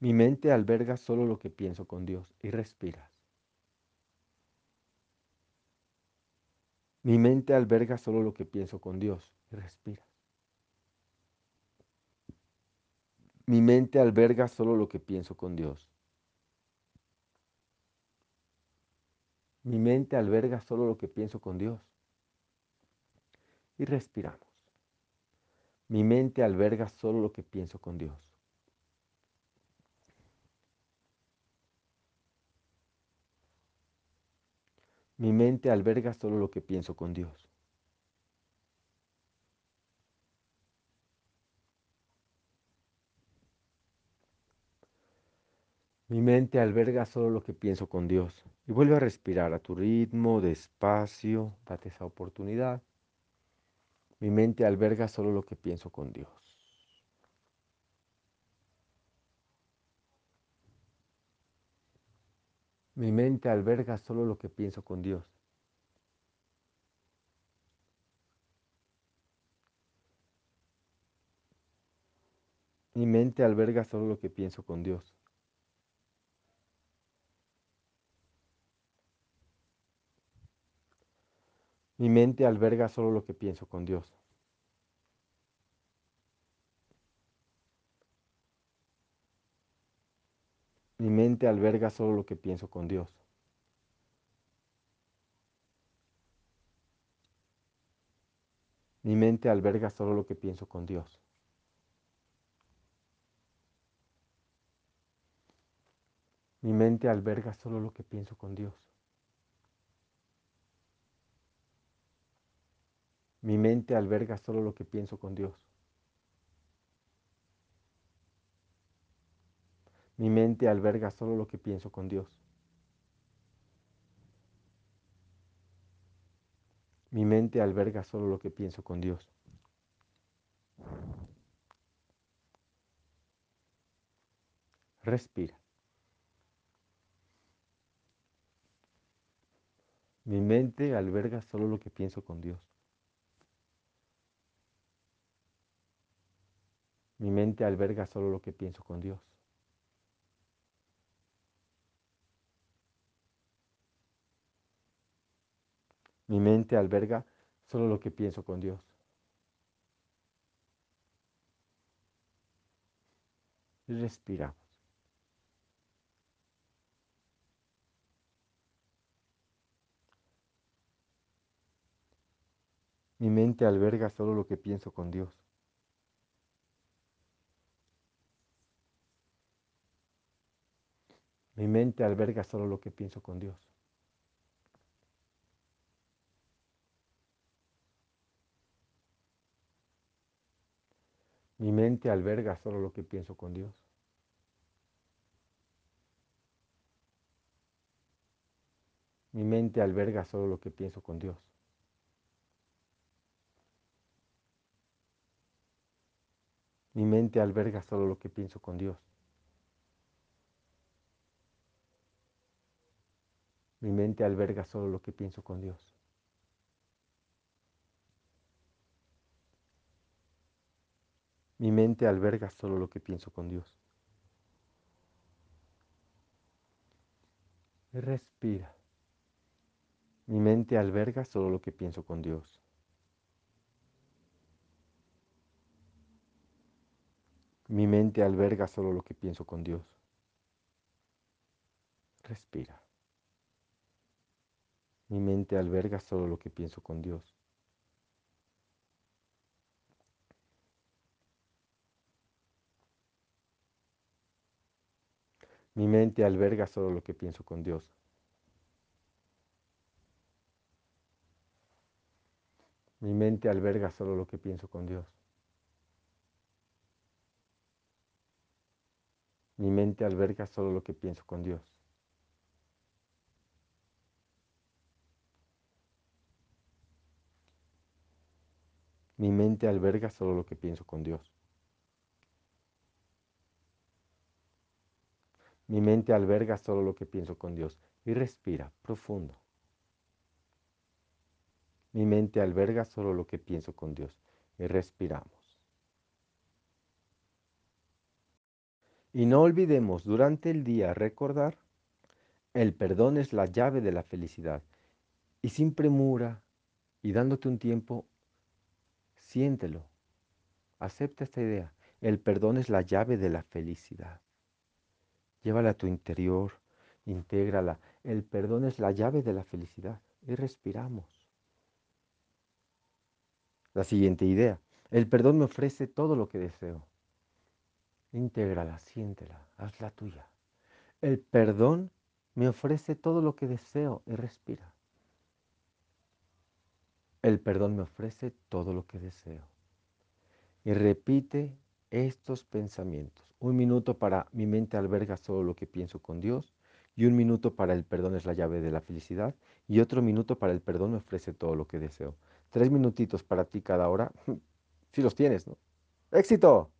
Mi mente alberga solo lo que pienso con Dios y respiras. Mi mente alberga solo lo que pienso con Dios y respiras. Mi mente alberga solo lo que pienso con Dios. Mi mente alberga solo lo que pienso con Dios. Y respiramos. Mi mente alberga solo lo que pienso con Dios. Mi mente alberga solo lo que pienso con Dios. Mi mente alberga solo lo que pienso con Dios. Y vuelve a respirar a tu ritmo, despacio, date esa oportunidad. Mi mente alberga solo lo que pienso con Dios. Mi mente alberga solo lo que pienso con Dios. Mi mente alberga solo lo que pienso con Dios. Mi mente alberga solo lo que pienso con Dios. Mi mente alberga solo lo que pienso con Dios. Mi mente alberga solo lo que pienso con Dios. Mi mente alberga solo lo que pienso con Dios. Mi mente alberga solo lo que pienso con Dios. Mi mente alberga solo lo que pienso con Dios. Mi mente alberga solo lo que pienso con Dios. Respira. Mi mente alberga solo lo que pienso con Dios. Mi mente alberga solo lo que pienso con Dios. Mi mente alberga solo lo que pienso con Dios. Respiramos. Mi mente alberga solo lo que pienso con Dios. Mi mente alberga solo lo que pienso con Dios. Mi mente alberga solo lo que pienso con Dios. Mi mente alberga solo lo que pienso con Dios. Mi mente alberga solo lo que pienso con Dios. Mi mente alberga solo lo que pienso con Dios. Mi mente alberga solo lo que pienso con Dios. Respira. Mi mente alberga solo lo que pienso con Dios. Mi mente alberga solo lo que pienso con Dios. Respira. Mi mente alberga solo lo que pienso con Dios. Mi mente alberga solo lo que pienso con Dios. Mi mente alberga solo lo que pienso con Dios. Mi mente alberga solo lo que pienso con Dios. Mi mente alberga solo lo que pienso con Dios. Mi mente alberga solo lo que pienso con Dios. Y respira profundo. Mi mente alberga solo lo que pienso con Dios. Y respiramos. Y no olvidemos durante el día recordar, el perdón es la llave de la felicidad. Y sin premura y dándote un tiempo, siéntelo. Acepta esta idea. El perdón es la llave de la felicidad. Llévala a tu interior, intégrala. El perdón es la llave de la felicidad. Y respiramos. La siguiente idea. El perdón me ofrece todo lo que deseo. Intégrala, siéntela, hazla tuya. El perdón me ofrece todo lo que deseo y respira. El perdón me ofrece todo lo que deseo. Y repite estos pensamientos. Un minuto para mi mente alberga solo lo que pienso con Dios. Y un minuto para el perdón es la llave de la felicidad. Y otro minuto para el perdón me ofrece todo lo que deseo. Tres minutitos para ti cada hora. Si los tienes, ¿no? ¡Éxito!